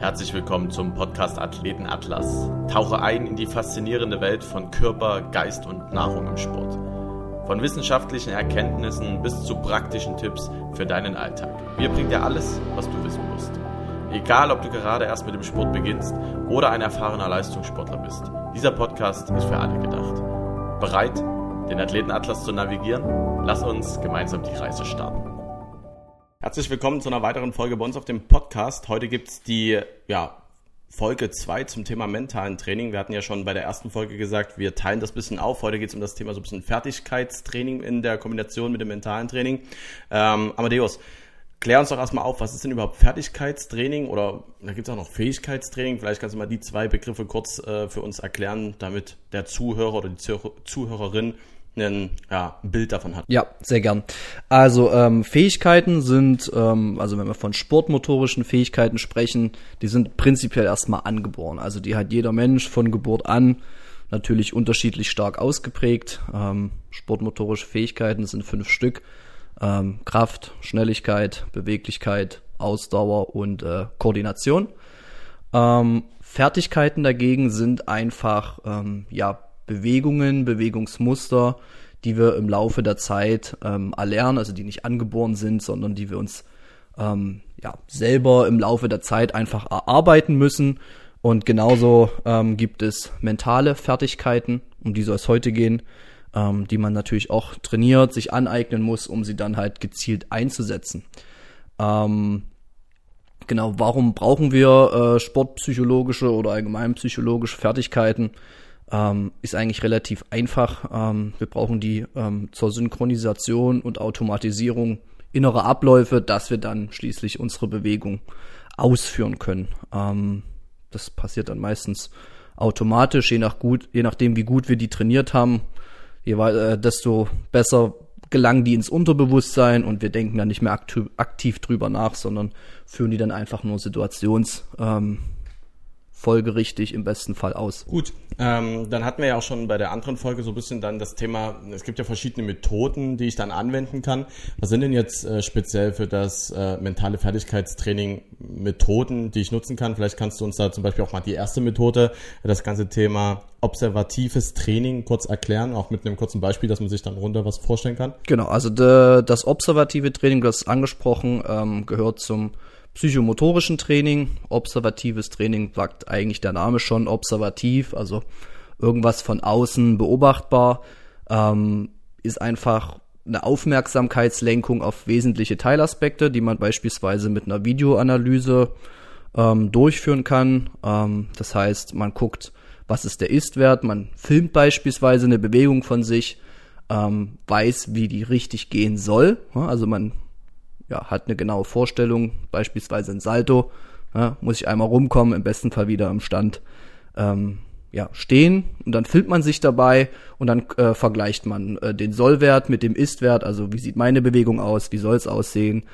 Herzlich willkommen zum Podcast Athleten Atlas. Tauche ein in die faszinierende Welt von Körper, Geist und Nahrung im Sport. Von wissenschaftlichen Erkenntnissen bis zu praktischen Tipps für deinen Alltag. Wir bringen dir alles, was du wissen musst. Egal, ob du gerade erst mit dem Sport beginnst oder ein erfahrener Leistungssportler bist. Dieser Podcast ist für alle gedacht. Bereit, den Athleten Atlas zu navigieren? Lass uns gemeinsam die Reise starten. Herzlich willkommen zu einer weiteren Folge bei uns auf dem Podcast. Heute gibt's die ja, Folge 2 zum Thema mentalen Training. Wir hatten ja schon bei der ersten Folge gesagt, wir teilen das bisschen auf. Heute geht's um das Thema so ein bisschen Fertigkeitstraining in der Kombination mit dem mentalen Training. Ähm, Amadeus, klär uns doch erstmal auf, was ist denn überhaupt Fertigkeitstraining oder da gibt's auch noch Fähigkeitstraining. Vielleicht kannst du mal die zwei Begriffe kurz äh, für uns erklären, damit der Zuhörer oder die Zuhörerin ein ja, Bild davon hat. Ja, sehr gern. Also ähm, Fähigkeiten sind, ähm, also wenn wir von sportmotorischen Fähigkeiten sprechen, die sind prinzipiell erstmal angeboren. Also die hat jeder Mensch von Geburt an natürlich unterschiedlich stark ausgeprägt. Ähm, sportmotorische Fähigkeiten sind fünf Stück. Ähm, Kraft, Schnelligkeit, Beweglichkeit, Ausdauer und äh, Koordination. Ähm, Fertigkeiten dagegen sind einfach ähm, ja Bewegungen, Bewegungsmuster, die wir im Laufe der Zeit ähm, erlernen, also die nicht angeboren sind, sondern die wir uns ähm, ja, selber im Laufe der Zeit einfach erarbeiten müssen. Und genauso ähm, gibt es mentale Fertigkeiten, um die soll es heute gehen, ähm, die man natürlich auch trainiert, sich aneignen muss, um sie dann halt gezielt einzusetzen. Ähm, genau, warum brauchen wir äh, sportpsychologische oder allgemein psychologische Fertigkeiten? Ähm, ist eigentlich relativ einfach. Ähm, wir brauchen die ähm, zur Synchronisation und Automatisierung innerer Abläufe, dass wir dann schließlich unsere Bewegung ausführen können. Ähm, das passiert dann meistens automatisch, je, nach gut, je nachdem, wie gut wir die trainiert haben, je äh, desto besser gelangen die ins Unterbewusstsein und wir denken dann nicht mehr aktiv, aktiv drüber nach, sondern führen die dann einfach nur situations ähm, folgerichtig im besten Fall aus. Gut, ähm, dann hatten wir ja auch schon bei der anderen Folge so ein bisschen dann das Thema, es gibt ja verschiedene Methoden, die ich dann anwenden kann. Was sind denn jetzt äh, speziell für das äh, mentale Fertigkeitstraining Methoden, die ich nutzen kann? Vielleicht kannst du uns da zum Beispiel auch mal die erste Methode, das ganze Thema observatives Training kurz erklären, auch mit einem kurzen Beispiel, dass man sich dann runter was vorstellen kann. Genau, also de, das observative Training, das angesprochen, ähm, gehört zum psychomotorischen Training. Observatives Training sagt eigentlich der Name schon observativ, also irgendwas von außen beobachtbar, ähm, ist einfach eine Aufmerksamkeitslenkung auf wesentliche Teilaspekte, die man beispielsweise mit einer Videoanalyse ähm, durchführen kann. Ähm, das heißt, man guckt, was ist der Ist-Wert, man filmt beispielsweise eine Bewegung von sich, ähm, weiß, wie die richtig gehen soll. Also man ja, hat eine genaue Vorstellung, beispielsweise ein Salto, ja, muss ich einmal rumkommen, im besten Fall wieder im Stand ähm, ja, stehen und dann filmt man sich dabei und dann äh, vergleicht man äh, den Sollwert mit dem Ist-Wert, also wie sieht meine Bewegung aus, wie soll es aussehen.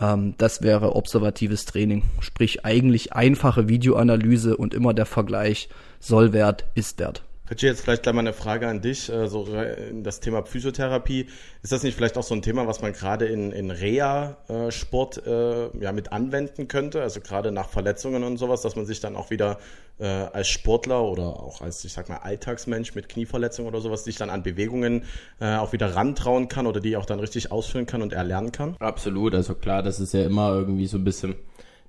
Ähm, das wäre observatives Training, sprich eigentlich einfache Videoanalyse und immer der Vergleich Sollwert, Ist-Wert. Richie, jetzt vielleicht gleich mal eine Frage an dich, äh, so das Thema Physiotherapie. Ist das nicht vielleicht auch so ein Thema, was man gerade in, in Reha-Sport äh, ja, mit anwenden könnte? Also gerade nach Verletzungen und sowas, dass man sich dann auch wieder äh, als Sportler oder auch als, ich sag mal, Alltagsmensch mit Knieverletzungen oder sowas, sich dann an Bewegungen auch wieder rantrauen kann oder die auch dann richtig ausführen kann und erlernen kann? Absolut, also klar, das ist ja immer irgendwie so ein bisschen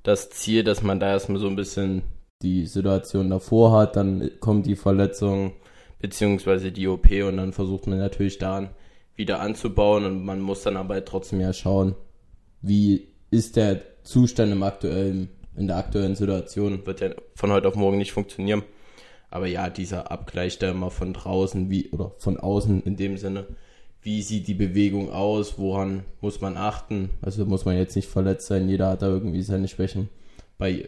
das Ziel, dass man da erstmal so ein bisschen die Situation davor hat, dann kommt die Verletzung beziehungsweise die OP und dann versucht man natürlich daran wieder anzubauen und man muss dann aber trotzdem ja schauen, wie ist der Zustand im aktuellen, in der aktuellen Situation, wird ja von heute auf morgen nicht funktionieren. Aber ja, dieser Abgleich da immer von draußen wie oder von außen in dem Sinne, wie sieht die Bewegung aus, woran muss man achten? Also muss man jetzt nicht verletzt sein, jeder hat da irgendwie seine Schwächen. Bei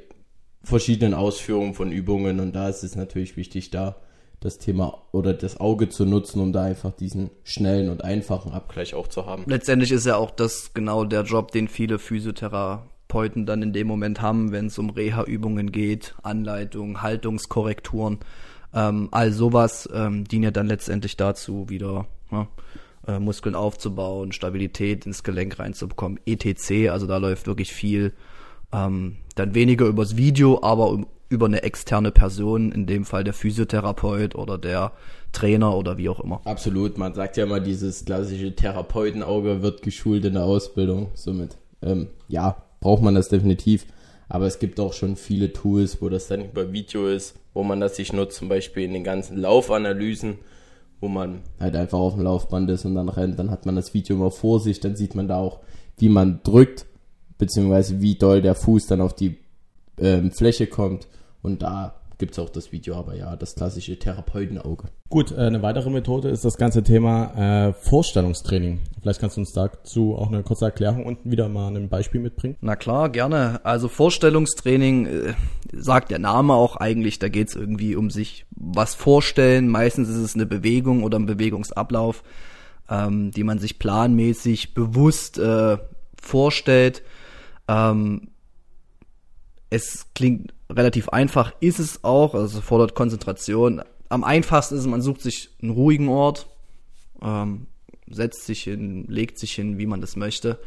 verschiedenen Ausführungen von Übungen und da ist es natürlich wichtig, da das Thema oder das Auge zu nutzen, um da einfach diesen schnellen und einfachen Abgleich auch zu haben. Letztendlich ist ja auch das genau der Job, den viele Physiotherapeuten dann in dem Moment haben, wenn es um Reha-Übungen geht, Anleitungen, Haltungskorrekturen. Ähm, all sowas ähm, dient ja dann letztendlich dazu, wieder ja, äh, Muskeln aufzubauen, Stabilität ins Gelenk reinzubekommen, etc. Also da läuft wirklich viel Ähm, dann weniger übers Video, aber über eine externe Person, in dem Fall der Physiotherapeut oder der Trainer oder wie auch immer. Absolut, man sagt ja immer, dieses klassische Therapeutenauge wird geschult in der Ausbildung. Somit, ähm, ja, braucht man das definitiv. Aber es gibt auch schon viele Tools, wo das dann über Video ist, wo man das sich nutzt, zum Beispiel in den ganzen Laufanalysen, wo man halt einfach auf dem Laufband ist und dann rennt, dann hat man das Video immer vor sich, dann sieht man da auch, wie man drückt, beziehungsweise wie doll der Fuß dann auf die ähm, Fläche kommt und da gibt es auch das Video, aber ja, das klassische Therapeutenauge. Gut, äh, eine weitere Methode ist das ganze Thema äh, Vorstellungstraining. Vielleicht kannst du uns dazu auch eine kurze Erklärung und wieder mal ein Beispiel mitbringen. Na klar, gerne. Also Vorstellungstraining äh, sagt der Name auch eigentlich, da geht es irgendwie um sich was vorstellen. Meistens ist es eine Bewegung oder ein Bewegungsablauf, ähm, die man sich planmäßig bewusst äh, vorstellt. Ähm, es klingt relativ einfach, ist es auch, also fordert Konzentration. Am einfachsten ist es, man sucht sich einen ruhigen Ort, ähm, setzt sich hin, legt sich hin, wie man das möchte.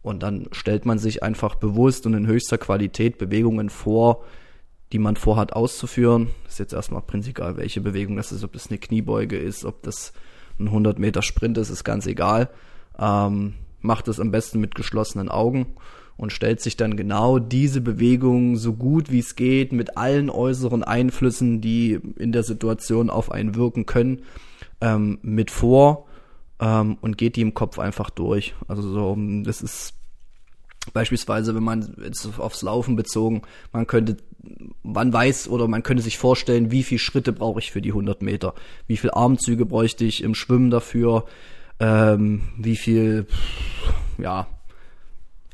Und dann stellt man sich einfach bewusst und in höchster Qualität Bewegungen vor, die man vorhat auszuführen. Ist jetzt erstmal prinzipiell, welche Bewegung das ist, ob das eine Kniebeuge ist, ob das ein 100 Meter Sprint ist, ist ganz egal. Ähm, macht es am besten mit geschlossenen Augen und stellt sich dann genau diese Bewegung so gut wie es geht mit allen äußeren Einflüssen, die in der Situation auf einen wirken können, ähm, mit vor ähm, und geht die im Kopf einfach durch. Also so, das ist beispielsweise, wenn man jetzt aufs Laufen bezogen, man könnte, man weiß oder man könnte sich vorstellen, wie viele Schritte brauche ich für die 100 Meter, wie viele Armzüge bräuchte ich im Schwimmen dafür, ähm, wie viel, ja,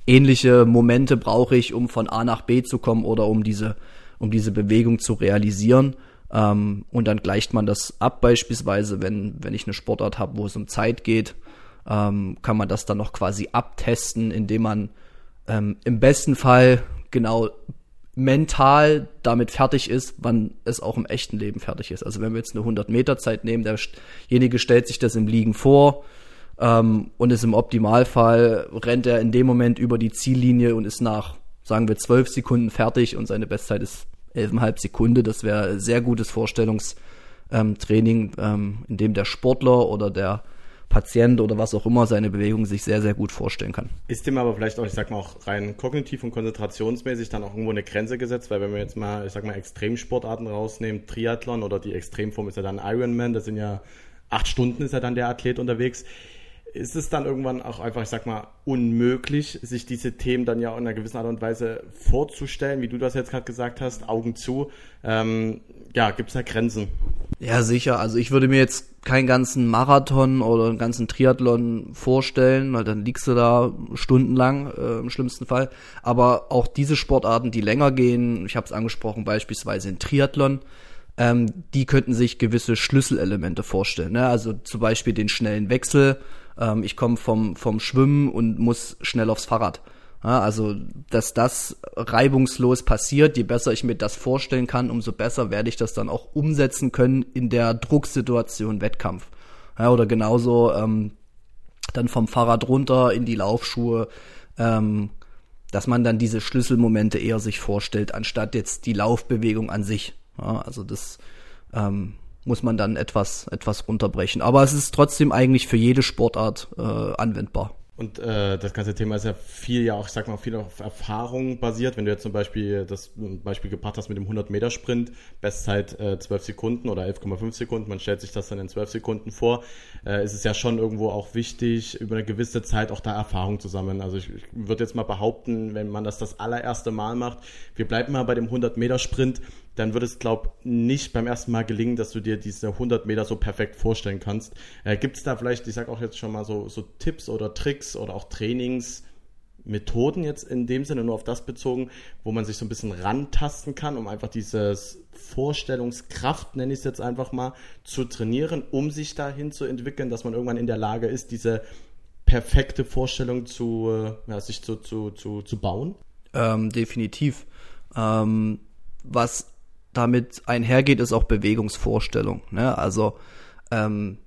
ähnliche Momente brauche ich, um von A nach B zu kommen oder um diese, um diese Bewegung zu realisieren. Ähm, und dann gleicht man das ab, beispielsweise, wenn, wenn ich eine Sportart habe, wo es um Zeit geht, ähm, kann man das dann noch quasi abtesten, indem man ähm, im besten Fall genau mental damit fertig ist, wann es auch im echten Leben fertig ist. Also wenn wir jetzt eine 100 Meter Zeit nehmen, derjenige stellt sich das im Liegen vor, ähm, und ist im Optimalfall, rennt er in dem Moment über die Ziellinie und ist nach, sagen wir, zwölf Sekunden fertig und seine Bestzeit ist elfeinhalb Sekunde. Das wäre sehr gutes Vorstellungstraining, ähm, in dem der Sportler oder der Patient oder was auch immer seine Bewegung sich sehr, sehr gut vorstellen kann. Ist dem aber vielleicht auch, ich sag mal, auch rein kognitiv und konzentrationsmäßig dann auch irgendwo eine Grenze gesetzt, weil wenn wir jetzt mal, ich sag mal, Extremsportarten rausnehmen, Triathlon oder die Extremform ist ja dann Ironman, das sind ja acht Stunden ist ja dann der Athlet unterwegs ist es dann irgendwann auch einfach, ich sag mal, unmöglich, sich diese Themen dann ja in einer gewissen Art und Weise vorzustellen, wie du das jetzt gerade gesagt hast, Augen zu. Ähm, ja, gibt es da Grenzen? Ja, sicher. Also ich würde mir jetzt keinen ganzen Marathon oder einen ganzen Triathlon vorstellen, weil dann liegst du da stundenlang äh, im schlimmsten Fall. Aber auch diese Sportarten, die länger gehen, ich habe es angesprochen, beispielsweise in Triathlon, ähm, die könnten sich gewisse Schlüsselelemente vorstellen. Ne? Also zum Beispiel den schnellen Wechsel ähm, ich komme vom, vom Schwimmen und muss schnell aufs Fahrrad. Ja, also, dass das reibungslos passiert, je besser ich mir das vorstellen kann, umso besser werde ich das dann auch umsetzen können in der Drucksituation Wettkampf. Ja, oder genauso ähm, dann vom Fahrrad runter in die Laufschuhe, ähm, dass man dann diese Schlüsselmomente eher sich vorstellt, anstatt jetzt die Laufbewegung an sich. Ja, also das ähm, muss man dann etwas, etwas runterbrechen. Aber es ist trotzdem eigentlich für jede Sportart äh, anwendbar. Und äh, das ganze Thema ist ja viel ja auch, ich sag mal, viel auf Erfahrung basiert. Wenn du jetzt zum Beispiel das Beispiel gebracht hast mit dem 100-Meter-Sprint, Bestzeit äh, 12 Sekunden oder 11,5 Sekunden, man stellt sich das dann in 12 Sekunden vor, äh, ist es ja schon irgendwo auch wichtig, über eine gewisse Zeit auch da Erfahrung zu sammeln. Also ich, ich würde jetzt mal behaupten, wenn man das das allererste Mal macht, wir bleiben mal bei dem 100-Meter-Sprint, dann wird es, glaub, nicht beim ersten Mal gelingen, dass du dir diese 100 Meter so perfekt vorstellen kannst. Äh, Gibt es da vielleicht, ich sag auch jetzt schon mal so, so Tipps oder Tricks oder auch Trainingsmethoden jetzt in dem Sinne nur auf das bezogen, wo man sich so ein bisschen rantasten kann, um einfach dieses Vorstellungskraft, nenne ich es jetzt einfach mal, zu trainieren, um sich dahin zu entwickeln, dass man irgendwann in der Lage ist, diese perfekte Vorstellung zu, äh, ja, sich zu, zu, zu, zu bauen? Ähm, definitiv. Ähm, was damit einhergeht, ist auch Bewegungsvorstellung. Ne? Also ähm,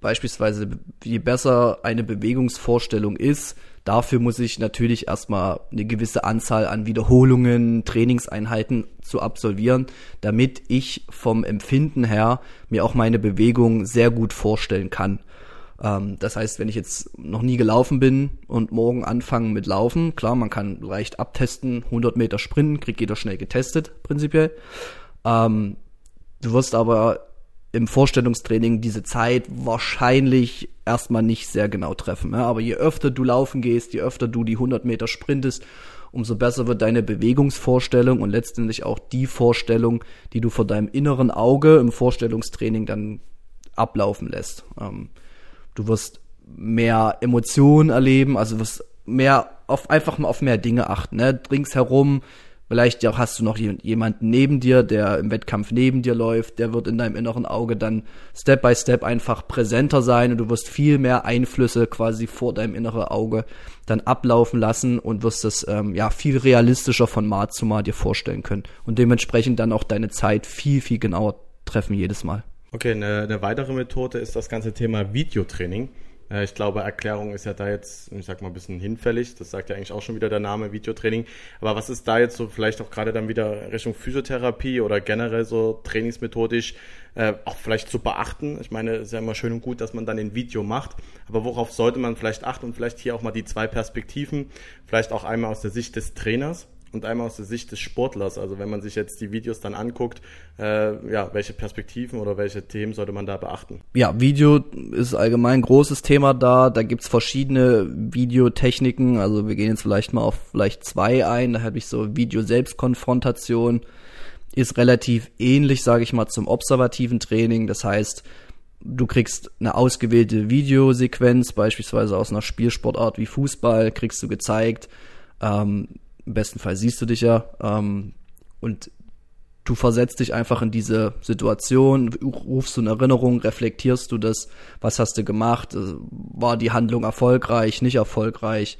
beispielsweise, je besser eine Bewegungsvorstellung ist, Dafür muss ich natürlich erstmal eine gewisse Anzahl an Wiederholungen, Trainingseinheiten zu absolvieren, damit ich vom Empfinden her mir auch meine Bewegung sehr gut vorstellen kann. Ähm, das heißt, wenn ich jetzt noch nie gelaufen bin und morgen anfangen mit Laufen, klar, man kann leicht abtesten, 100 Meter sprinten, kriegt jeder schnell getestet, prinzipiell. Ähm, du wirst aber im Vorstellungstraining diese Zeit wahrscheinlich erstmal nicht sehr genau treffen. Ja? Aber je öfter du laufen gehst, je öfter du die 100 Meter sprintest, umso besser wird deine Bewegungsvorstellung und letztendlich auch die Vorstellung, die du vor deinem inneren Auge im Vorstellungstraining dann ablaufen lässt. Ähm, du wirst mehr Emotionen erleben, also wirst mehr auf einfach mal auf mehr Dinge achten, ne? Ringsherum, vielleicht auch hast du noch jemanden neben dir, der im Wettkampf neben dir läuft, der wird in deinem inneren Auge dann Step by Step einfach präsenter sein und du wirst viel mehr Einflüsse quasi vor deinem inneren Auge dann ablaufen lassen und wirst es ähm, ja viel realistischer von Mal zu Mal dir vorstellen können und dementsprechend dann auch deine Zeit viel viel genauer treffen jedes Mal. Okay, eine, eine weitere Methode ist das ganze Thema Videotraining. Äh, ich glaube, Erklärung ist ja da jetzt, ich sag mal, ein bisschen hinfällig. Das sagt ja eigentlich auch schon wieder der Name Videotraining. Aber was ist da jetzt so vielleicht auch gerade dann wieder Richtung Physiotherapie oder generell so trainingsmethodisch äh, auch vielleicht zu beachten? Ich meine, es ist ja immer schön und gut, dass man dann ein Video macht. Aber worauf sollte man vielleicht achten und vielleicht hier auch mal die zwei Perspektiven, vielleicht auch einmal aus der Sicht des Trainers und einmal aus der Sicht des Sportlers. Also wenn man sich jetzt die Videos dann anguckt, äh, ja, welche Perspektiven oder welche Themen sollte man da beachten? Ja, Video ist allgemein ein großes Thema da. Da gibt's verschiedene Videotechniken. Also wir gehen jetzt vielleicht mal auf vielleicht zwei ein. Da habe ich so Video-Selbstkonfrontation. Ist relativ ähnlich, sage ich mal, zum observativen Training. Das heißt, du kriegst eine ausgewählte Videosequenz, beispielsweise aus einer Spielsportart wie Fußball, kriegst du gezeigt. Ähm, im besten Fall siehst du dich ja. Ähm, und du versetzt dich einfach in diese Situation, rufst du in Erinnerung, reflektierst du das, was hast du gemacht, äh, war die Handlung erfolgreich, nicht erfolgreich.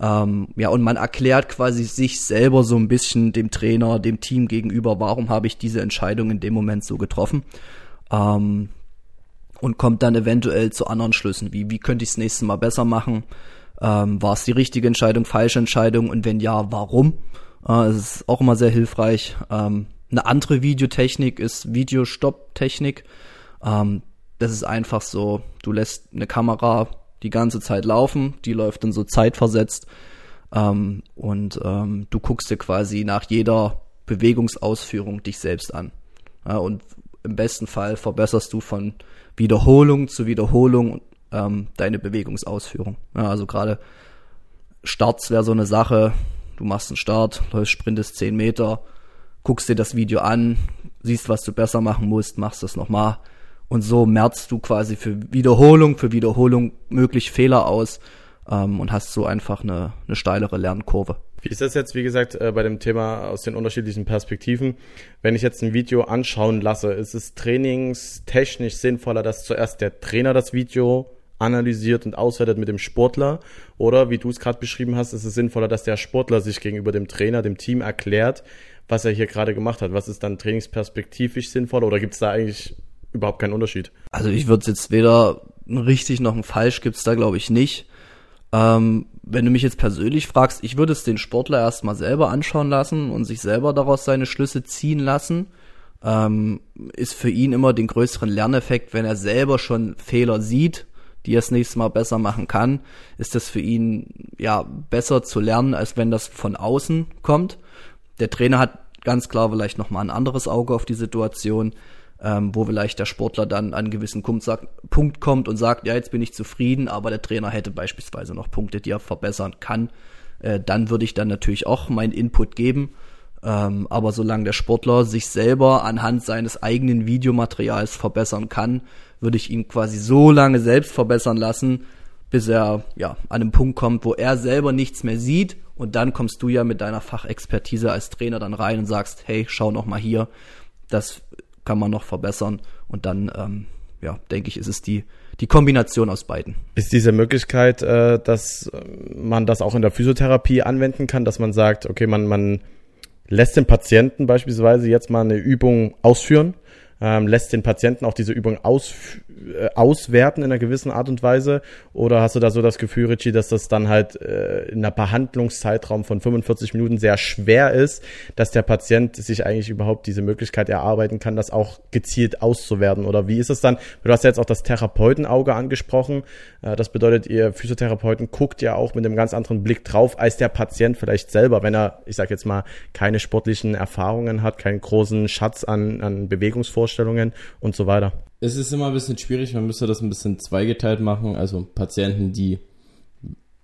Ähm, ja, und man erklärt quasi sich selber so ein bisschen dem Trainer, dem Team gegenüber, warum habe ich diese Entscheidung in dem Moment so getroffen. Ähm, und kommt dann eventuell zu anderen Schlüssen, wie, wie könnte ich es nächstes Mal besser machen, ähm, war es die richtige Entscheidung, falsche Entscheidung und wenn ja, warum? Äh, es ist auch immer sehr hilfreich. Ähm, eine andere Videotechnik ist Videostopp-Technik. Ähm, das ist einfach so, du lässt eine Kamera die ganze Zeit laufen, die läuft dann so zeitversetzt ähm, und ähm, du guckst dir quasi nach jeder Bewegungsausführung dich selbst an. Ja, und im besten Fall verbesserst du von Wiederholung zu Wiederholung ähm, deine Bewegungsausführung. Ja, also gerade Starts wäre so eine Sache. Du machst einen Start, läufst, sprintest 10 Meter, guckst dir das Video an, siehst, was du besser machen musst, machst das nochmal. Und so merzt du quasi für Wiederholung, für Wiederholung möglich Fehler aus ähm, und hast so einfach eine, eine steilere Lernkurve. Wie ist das jetzt, wie gesagt, äh, bei dem Thema aus den unterschiedlichen Perspektiven? Wenn ich jetzt ein Video anschauen lasse, ist es trainingstechnisch sinnvoller, dass zuerst der Trainer das Video analysiert und auswertet mit dem Sportler? Oder wie du es gerade beschrieben hast, ist es sinnvoller, dass der Sportler sich gegenüber dem Trainer, dem Team erklärt, was er hier gerade gemacht hat? Was ist dann trainingsperspektivisch sinnvoller oder gibt es da eigentlich überhaupt keinen Unterschied? Also ich würde jetzt weder richtig noch ein falsch gibt es da glaube ich nicht. Ähm, wenn du mich jetzt persönlich fragst, ich würde es den Sportler erstmal selber anschauen lassen und sich selber daraus seine Schlüsse ziehen lassen. Ähm, ist für ihn immer den größeren Lerneffekt, wenn er selber schon Fehler sieht die er das nächste Mal besser machen kann, ist das für ihn ja besser zu lernen, als wenn das von außen kommt. Der Trainer hat ganz klar vielleicht noch mal ein anderes Auge auf die Situation, ähm, wo vielleicht der Sportler dann an einen gewissen Punkt kommt und sagt, ja, jetzt bin ich zufrieden, aber der Trainer hätte beispielsweise noch Punkte, die er verbessern kann. Äh, dann würde ich dann natürlich auch meinen Input geben. Ähm, aber solange der Sportler sich selber anhand seines eigenen Videomaterials verbessern kann, würde ich ihn quasi so lange selbst verbessern lassen, bis er ja an einem Punkt kommt, wo er selber nichts mehr sieht und dann kommst du ja mit deiner Fachexpertise als Trainer dann rein und sagst, hey, schau noch mal hier, das kann man noch verbessern und dann ähm, ja, denke ich, ist es die die Kombination aus beiden. Ist diese Möglichkeit, äh, dass man das auch in der Physiotherapie anwenden kann, dass man sagt, okay, man man lässt den Patienten beispielsweise jetzt mal eine Übung ausführen ähm, lässt den Patienten auch diese Übung aus, äh, auswerten in einer gewissen Art und Weise? Oder hast du da so das Gefühl, Richie, dass das dann halt äh, in einer Behandlungszeitraum von 45 Minuten sehr schwer ist, dass der Patient sich eigentlich überhaupt diese Möglichkeit erarbeiten kann, das auch gezielt auszuwerten? Oder wie ist es dann? Du hast ja jetzt auch das Therapeutenauge angesprochen. Äh, das bedeutet, ihr Physiotherapeuten guckt ja auch mit einem ganz anderen Blick drauf als der Patient vielleicht selber, wenn er, ich sag jetzt mal, keine sportlichen Erfahrungen hat, keinen großen Schatz an, an Bewegungsvorstellungen und so weiter. Es ist immer ein bisschen schwierig, man müsste das ein bisschen zweigeteilt machen. Also Patienten, die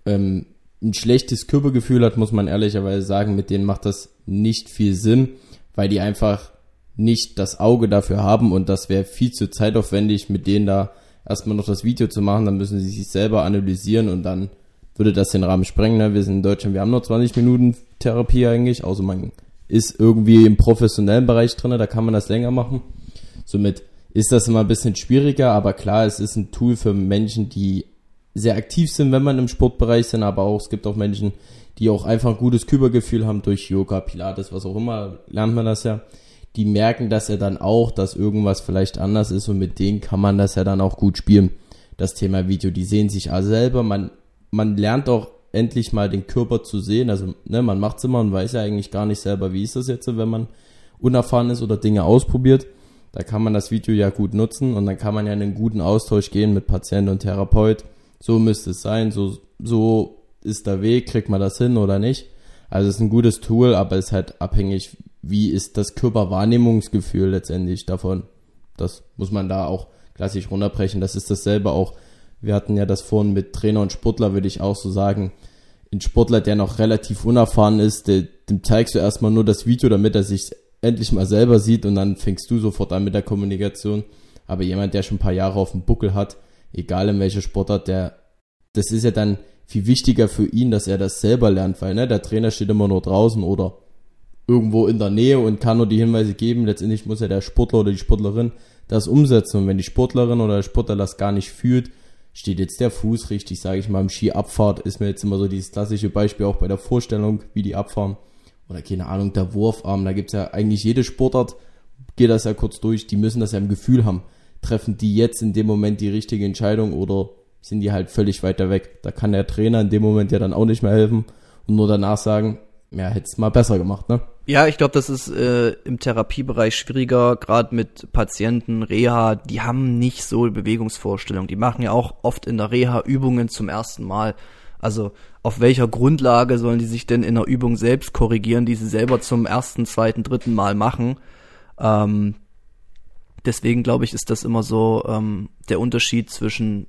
ähm, ein schlechtes Körpergefühl hat, muss man ehrlicherweise sagen, mit denen macht das nicht viel Sinn, weil die einfach nicht das Auge dafür haben und das wäre viel zu zeitaufwendig, mit denen da erstmal noch das Video zu machen, dann müssen sie sich selber analysieren und dann würde das den Rahmen sprengen. Ne? Wir sind in Deutschland, wir haben nur 20 Minuten Therapie eigentlich, außer man ist irgendwie im professionellen Bereich drin, da kann man das länger machen. Somit ist das immer ein bisschen schwieriger, aber klar, es ist ein Tool für Menschen, die sehr aktiv sind, wenn man im Sportbereich sind, aber auch, es gibt auch Menschen, die auch einfach ein gutes Körpergefühl haben durch Yoga, Pilates, was auch immer, lernt man das ja. Die merken das ja dann auch, dass irgendwas vielleicht anders ist und mit denen kann man das ja dann auch gut spielen. Das Thema Video, die sehen sich also selber, man, man lernt auch endlich mal den Körper zu sehen. Also, ne, man macht's immer und weiß ja eigentlich gar nicht selber, wie ist das jetzt, wenn man unerfahren ist oder Dinge ausprobiert. Da kann man das Video ja gut nutzen und dann kann man ja in einen guten Austausch gehen mit Patient und Therapeut. So müsste es sein, so, so ist der Weg, kriegt man das hin oder nicht. Also es ist ein gutes Tool, aber es ist halt abhängig, wie ist das Körperwahrnehmungsgefühl letztendlich davon. Das muss man da auch klassisch runterbrechen. Das ist dasselbe auch wir hatten ja das vorhin mit Trainer und Sportler, würde ich auch so sagen. Ein Sportler, der noch relativ unerfahren ist, dem zeigst du erstmal nur das Video, damit er sich endlich mal selber sieht und dann fängst du sofort an mit der Kommunikation. Aber jemand, der schon ein paar Jahre auf dem Buckel hat, egal in welcher Sportart, der, das ist ja dann viel wichtiger für ihn, dass er das selber lernt, weil ne, der Trainer steht immer nur draußen oder irgendwo in der Nähe und kann nur die Hinweise geben. Letztendlich muss ja der Sportler oder die Sportlerin das umsetzen. Und wenn die Sportlerin oder der Sportler das gar nicht fühlt, steht jetzt der Fuß richtig, sage ich mal, im Skiabfahrt ist mir jetzt immer so dieses klassische Beispiel auch bei der Vorstellung, wie die abfahren. Oder keine Ahnung, der Wurfarm, da gibt's ja eigentlich jede Sportart, geht das ja kurz durch, die müssen das ja im Gefühl haben. Treffen die jetzt in dem Moment die richtige Entscheidung oder sind die halt völlig weiter weg? Da kann der Trainer in dem Moment ja dann auch nicht mehr helfen und nur danach sagen, ja, hätt's mal besser gemacht, ne? Ja, ich glaube, das ist äh, im Therapiebereich schwieriger, gerade mit Patienten, Reha, die haben nicht so Bewegungsvorstellungen. Die machen ja auch oft in der Reha Übungen zum ersten Mal. Also auf welcher Grundlage sollen die sich denn in der Übung selbst korrigieren, die sie selber zum ersten, zweiten, dritten Mal machen? Ähm, deswegen glaube ich, ist das immer so ähm, der Unterschied zwischen,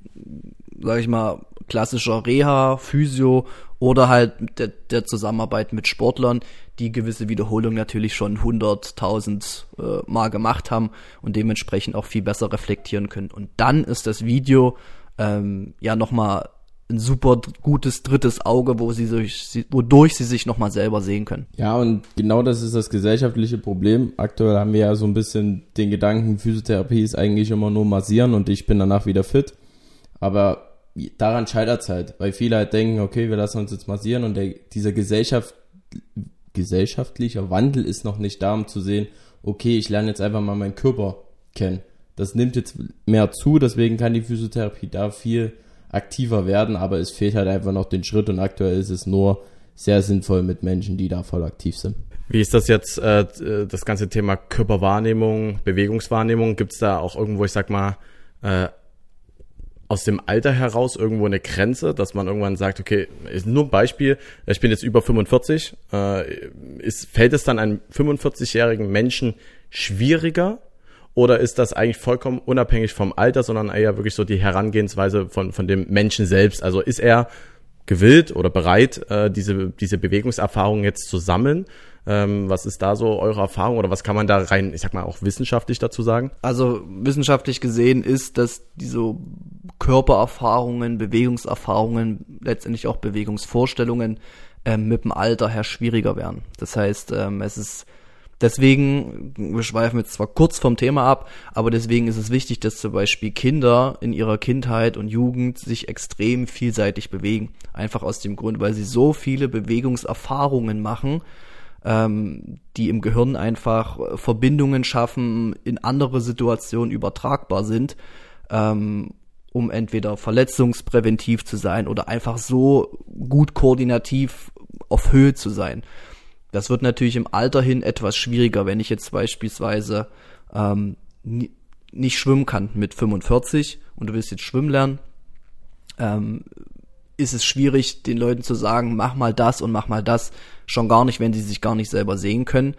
sage ich mal, klassischer Reha, Physio oder halt der, der Zusammenarbeit mit Sportlern, die gewisse Wiederholungen natürlich schon 100.000 äh, Mal gemacht haben und dementsprechend auch viel besser reflektieren können. Und dann ist das Video ähm, ja nochmal ein super gutes drittes Auge, wo sie sich, wodurch sie sich nochmal selber sehen können. Ja, und genau das ist das gesellschaftliche Problem. Aktuell haben wir ja so ein bisschen den Gedanken, Physiotherapie ist eigentlich immer nur massieren und ich bin danach wieder fit. Aber daran scheitert es halt, weil viele halt denken, okay, wir lassen uns jetzt massieren und der, dieser Gesellschaft, gesellschaftlicher Wandel ist noch nicht da, um zu sehen, okay, ich lerne jetzt einfach mal meinen Körper kennen. Das nimmt jetzt mehr zu, deswegen kann die Physiotherapie da viel aktiver werden, aber es fehlt halt einfach noch den Schritt und aktuell ist es nur sehr sinnvoll mit Menschen, die da voll aktiv sind. Wie ist das jetzt, äh, das ganze Thema Körperwahrnehmung, Bewegungswahrnehmung? Gibt es da auch irgendwo, ich sag mal, äh, aus dem Alter heraus irgendwo eine Grenze, dass man irgendwann sagt, okay, ist nur ein Beispiel, ich bin jetzt über 45, äh, ist, fällt es dann einem 45-jährigen Menschen schwieriger oder ist das eigentlich vollkommen unabhängig vom Alter, sondern eher wirklich so die Herangehensweise von, von dem Menschen selbst? Also ist er gewillt oder bereit, äh, diese, diese Bewegungserfahrung jetzt zu sammeln? Ähm, was ist da so eure Erfahrung oder was kann man da rein, ich sag mal, auch wissenschaftlich dazu sagen? Also wissenschaftlich gesehen ist, dass diese Körpererfahrungen, Bewegungserfahrungen, letztendlich auch Bewegungsvorstellungen ähm, mit dem Alter her schwieriger werden. Das heißt, ähm, es ist Deswegen, wir schweifen jetzt zwar kurz vom Thema ab, aber deswegen ist es wichtig, dass zum Beispiel Kinder in ihrer Kindheit und Jugend sich extrem vielseitig bewegen. Einfach aus dem Grund, weil sie so viele Bewegungserfahrungen machen, ähm, die im Gehirn einfach Verbindungen schaffen, in andere Situationen übertragbar sind, ähm, um entweder verletzungspräventiv zu sein oder einfach so gut koordinativ auf Höhe zu sein. Das wird natürlich im Alter hin etwas schwieriger, wenn ich jetzt beispielsweise ähm, nicht schwimmen kann mit 45 und du willst jetzt schwimmen lernen, ähm, ist es schwierig, den Leuten zu sagen, mach mal das und mach mal das. Schon gar nicht, wenn sie sich gar nicht selber sehen können.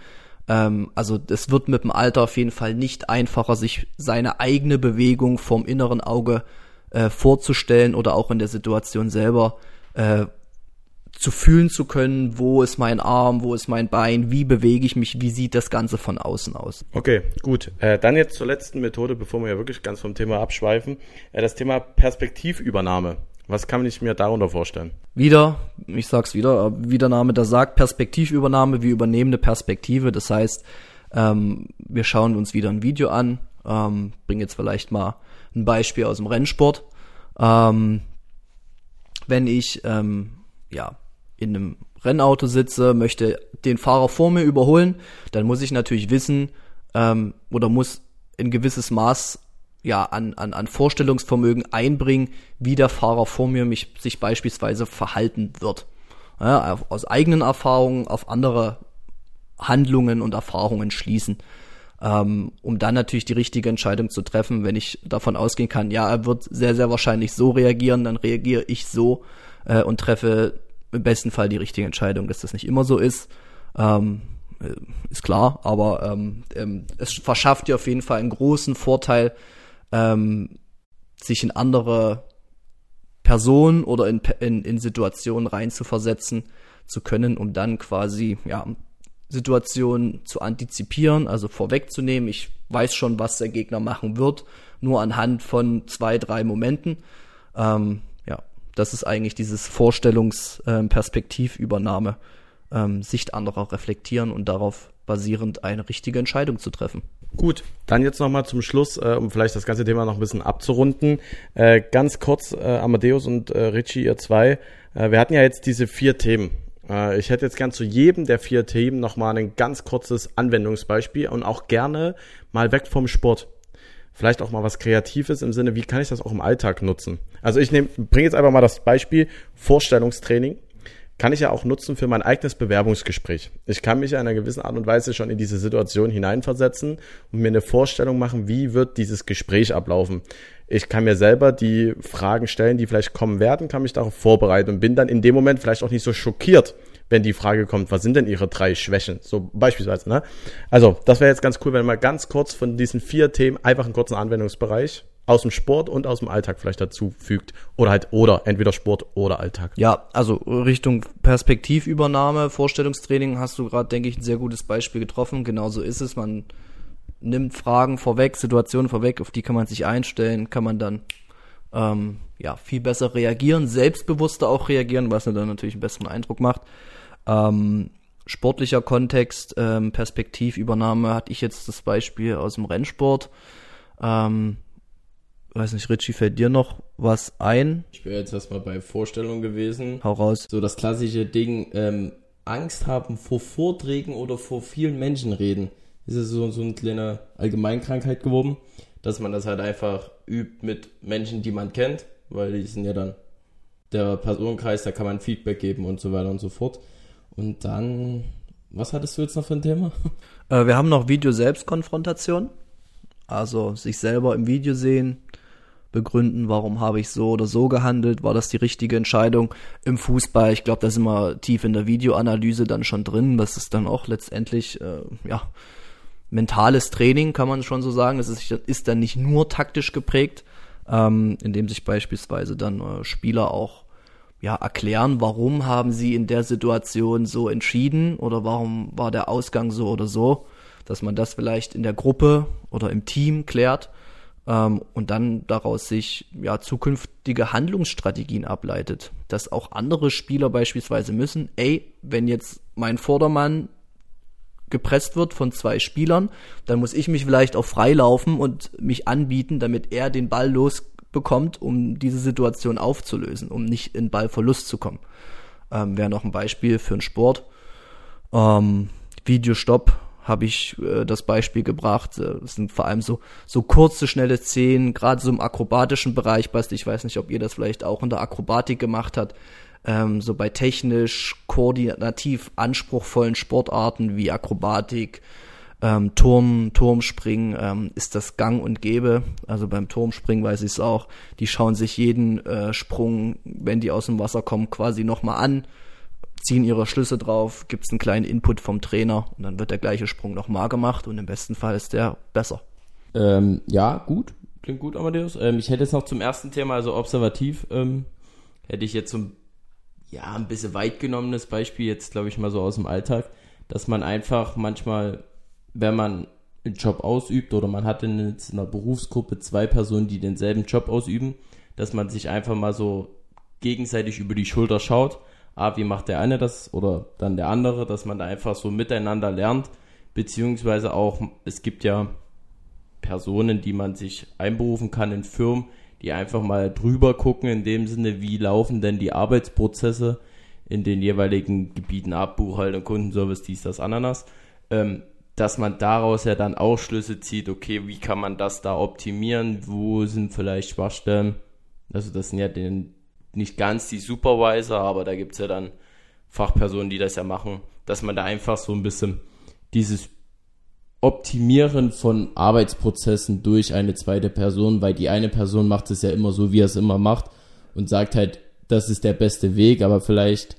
Ähm, also es wird mit dem Alter auf jeden Fall nicht einfacher, sich seine eigene Bewegung vom inneren Auge äh, vorzustellen oder auch in der Situation selber äh, zu fühlen zu können, wo ist mein Arm, wo ist mein Bein, wie bewege ich mich, wie sieht das Ganze von außen aus. Okay, gut. Äh, dann jetzt zur letzten Methode, bevor wir ja wirklich ganz vom Thema abschweifen. Äh, das Thema Perspektivübernahme. Was kann ich mir darunter vorstellen? Wieder, ich sag's wieder, wie der Name da sagt, Perspektivübernahme, wir übernehmen eine Perspektive. Das heißt, ähm, wir schauen uns wieder ein Video an, ähm, bringen jetzt vielleicht mal ein Beispiel aus dem Rennsport. Ähm, wenn ich ähm, ja in einem Rennauto sitze, möchte den Fahrer vor mir überholen, dann muss ich natürlich wissen ähm, oder muss ein gewisses Maß ja, an, an, an Vorstellungsvermögen einbringen, wie der Fahrer vor mir mich, sich beispielsweise verhalten wird. Ja, aus eigenen Erfahrungen auf andere Handlungen und Erfahrungen schließen, ähm, um dann natürlich die richtige Entscheidung zu treffen. Wenn ich davon ausgehen kann, ja, er wird sehr, sehr wahrscheinlich so reagieren, dann reagiere ich so äh, und treffe im besten Fall die richtige Entscheidung, dass das nicht immer so ist. Ähm, äh, ist klar, aber ähm, ähm, es verschafft dir auf jeden Fall einen großen Vorteil, ähm, sich in andere Personen oder in, in, in Situationen reinzuversetzen zu können, um dann quasi ja, Situationen zu antizipieren, also vorwegzunehmen. Ich weiß schon, was der Gegner machen wird, nur anhand von zwei, drei Momenten. Ähm, das ist eigentlich dieses Vorstellungsperspektivübernahme, ähm, Sicht anderer reflektieren und darauf basierend eine richtige Entscheidung zu treffen. Gut, dann jetzt nochmal zum Schluss, äh, um vielleicht das ganze Thema noch ein bisschen abzurunden. Äh, ganz kurz, äh, Amadeus und äh, Richie, ihr zwei, äh, wir hatten ja jetzt diese vier Themen. Äh, ich hätte jetzt gern zu jedem der vier Themen nochmal ein ganz kurzes Anwendungsbeispiel und auch gerne mal weg vom Sport. Vielleicht auch mal was Kreatives im Sinne, wie kann ich das auch im Alltag nutzen? Also ich bringe jetzt einfach mal das Beispiel Vorstellungstraining kann ich ja auch nutzen für mein eigenes Bewerbungsgespräch. Ich kann mich in einer gewissen Art und Weise schon in diese Situation hineinversetzen und mir eine Vorstellung machen, wie wird dieses Gespräch ablaufen. Ich kann mir selber die Fragen stellen, die vielleicht kommen werden, kann mich darauf vorbereiten und bin dann in dem Moment vielleicht auch nicht so schockiert, wenn die Frage kommt, was sind denn Ihre drei Schwächen? So beispielsweise, ne? Also, das wäre jetzt ganz cool, wenn man ganz kurz von diesen vier Themen einfach einen kurzen Anwendungsbereich aus dem Sport und aus dem Alltag vielleicht dazu fügt. Oder halt, oder, entweder Sport oder Alltag. Ja, also Richtung Perspektivübernahme, Vorstellungstraining hast du gerade, denke ich, ein sehr gutes Beispiel getroffen. Genauso ist es. Man nimmt Fragen vorweg, Situationen vorweg, auf die kann man sich einstellen, kann man dann ähm, ja viel besser reagieren, selbstbewusster auch reagieren, was dann natürlich einen besseren Eindruck macht. Ähm, sportlicher Kontext, ähm, Perspektivübernahme hatte ich jetzt das Beispiel aus dem Rennsport. Ähm, weiß nicht, Richie, fällt dir noch was ein? Ich wäre jetzt erstmal bei Vorstellung gewesen. Hau raus. So das klassische Ding, ähm, Angst haben vor Vorträgen oder vor vielen Menschen reden. Ist es so, so eine kleine Allgemeinkrankheit geworden, dass man das halt einfach übt mit Menschen, die man kennt, weil die sind ja dann der Personenkreis, da kann man Feedback geben und so weiter und so fort. Und dann, was hattest du jetzt noch für ein Thema? Äh, wir haben noch Video-Selbstkonfrontation. Also sich selber im Video sehen, begründen, warum habe ich so oder so gehandelt, war das die richtige Entscheidung im Fußball. Ich glaube, da sind wir tief in der Videoanalyse dann schon drin. Das ist dann auch letztendlich, äh, ja, mentales Training, kann man schon so sagen. Das ist, ist dann nicht nur taktisch geprägt, ähm, indem sich beispielsweise dann äh, Spieler auch ja, erklären, warum haben sie in der Situation so entschieden oder warum war der Ausgang so oder so, dass man das vielleicht in der Gruppe oder im Team klärt ähm, und dann daraus sich ja zukünftige Handlungsstrategien ableitet, dass auch andere Spieler beispielsweise müssen, ey, wenn jetzt mein Vordermann gepresst wird von zwei Spielern, dann muss ich mich vielleicht auch freilaufen und mich anbieten, damit er den Ball losbekommt, um diese Situation aufzulösen, um nicht in Ballverlust zu kommen. Ähm, Wäre noch ein Beispiel für einen Sport. Ähm, Videostopp habe ich äh, das Beispiel gebracht. Äh, das sind vor allem so, so kurze, schnelle Szenen, gerade so im akrobatischen Bereich, Basti, ich weiß nicht, ob ihr das vielleicht auch in der Akrobatik gemacht habt, ähm, so bei technisch, koordinativ anspruchsvollen Sportarten wie Akrobatik, ähm, Turm, Turmspringen ähm, ist das Gang und Gäbe. Also beim Turmspringen weiß ich es auch. Die schauen sich jeden äh, Sprung, wenn die aus dem Wasser kommen, quasi nochmal an ziehen ihre Schlüsse drauf, gibt es einen kleinen Input vom Trainer und dann wird der gleiche Sprung nochmal gemacht und im besten Fall ist der besser. Ähm, ja, gut. Klingt gut, Amadeus. Ähm, ich hätte jetzt noch zum ersten Thema, also observativ, ähm, hätte ich jetzt so ein, ja, ein bisschen weit genommenes Beispiel, jetzt glaube ich mal so aus dem Alltag, dass man einfach manchmal, wenn man einen Job ausübt oder man hat in einer Berufsgruppe zwei Personen, die denselben Job ausüben, dass man sich einfach mal so gegenseitig über die Schulter schaut. Ah, wie macht der eine das oder dann der andere, dass man da einfach so miteinander lernt, beziehungsweise auch, es gibt ja Personen, die man sich einberufen kann in Firmen, die einfach mal drüber gucken, in dem Sinne, wie laufen denn die Arbeitsprozesse in den jeweiligen Gebieten ab, Buchhaltung, Kundenservice, dies, das, Ananas, ähm, dass man daraus ja dann auch Schlüsse zieht, okay, wie kann man das da optimieren, wo sind vielleicht Schwachstellen, also das sind ja den, nicht ganz die Supervisor, aber da gibt es ja dann Fachpersonen, die das ja machen, dass man da einfach so ein bisschen dieses Optimieren von Arbeitsprozessen durch eine zweite Person, weil die eine Person macht es ja immer so, wie er es immer macht und sagt halt, das ist der beste Weg, aber vielleicht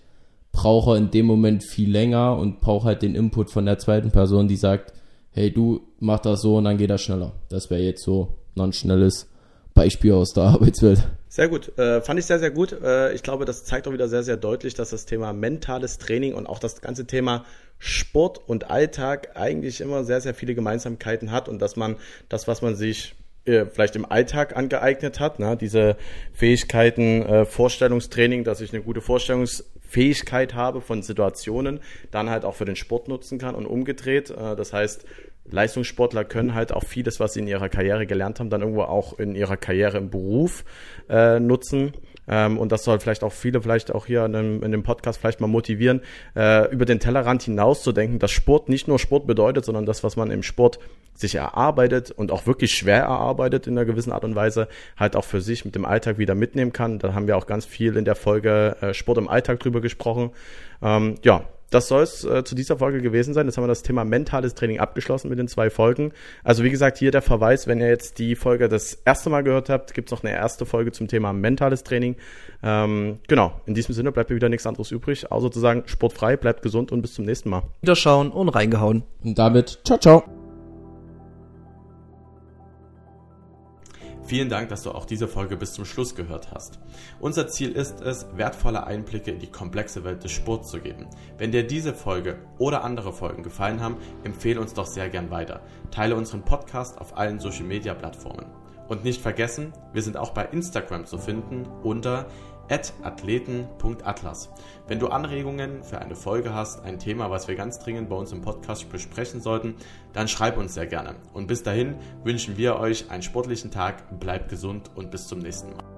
braucht er in dem Moment viel länger und braucht halt den Input von der zweiten Person, die sagt, hey, du mach das so und dann geht das schneller. Das wäre jetzt so ein schnelles Beispiel aus der Arbeitswelt. Sehr gut, äh, fand ich sehr, sehr gut. Äh, ich glaube, das zeigt auch wieder sehr, sehr deutlich, dass das Thema mentales Training und auch das ganze Thema Sport und Alltag eigentlich immer sehr, sehr viele Gemeinsamkeiten hat und dass man das, was man sich äh, vielleicht im Alltag angeeignet hat, ne? diese Fähigkeiten, äh, Vorstellungstraining, dass ich eine gute Vorstellungsfähigkeit habe von Situationen, dann halt auch für den Sport nutzen kann und umgedreht. Äh, das heißt, Leistungssportler können halt auch vieles, was sie in ihrer Karriere gelernt haben, dann irgendwo auch in ihrer Karriere im Beruf äh, nutzen. Ähm, und das soll vielleicht auch viele vielleicht auch hier in dem, in dem Podcast vielleicht mal motivieren, äh, über den Tellerrand hinaus zu denken, dass Sport nicht nur Sport bedeutet, sondern das, was man im Sport sich erarbeitet und auch wirklich schwer erarbeitet in einer gewissen Art und Weise, halt auch für sich mit dem Alltag wieder mitnehmen kann. Da haben wir auch ganz viel in der Folge äh, Sport im Alltag drüber gesprochen. Ähm, ja, das soll es äh, zu dieser Folge gewesen sein. Jetzt haben wir das Thema mentales Training abgeschlossen mit den zwei Folgen. Also wie gesagt, hier der Verweis, wenn ihr jetzt die Folge das erste Mal gehört habt, gibt es noch eine erste Folge zum Thema mentales Training. Ähm, genau, in diesem Sinne bleibt mir wieder nichts anderes übrig, außer zu sagen, sportfrei, bleibt gesund und bis zum nächsten Mal. Wiederschauen und reingehauen. Und damit, ciao, ciao. Vielen Dank, dass du auch diese Folge bis zum Schluss gehört hast. Unser Ziel ist es, wertvolle Einblicke in die komplexe Welt des Sports zu geben. Wenn dir diese Folge oder andere Folgen gefallen haben, empfehle uns doch sehr gern weiter. Teile unseren Podcast auf allen Social Media Plattformen. Und nicht vergessen, wir sind auch bei Instagram zu finden unter athleten.atlas. Wenn du Anregungen für eine Folge hast, ein Thema, was wir ganz dringend bei uns im Podcast besprechen sollten, dann schreib uns sehr gerne. Und bis dahin wünschen wir euch einen sportlichen Tag, bleibt gesund und bis zum nächsten Mal.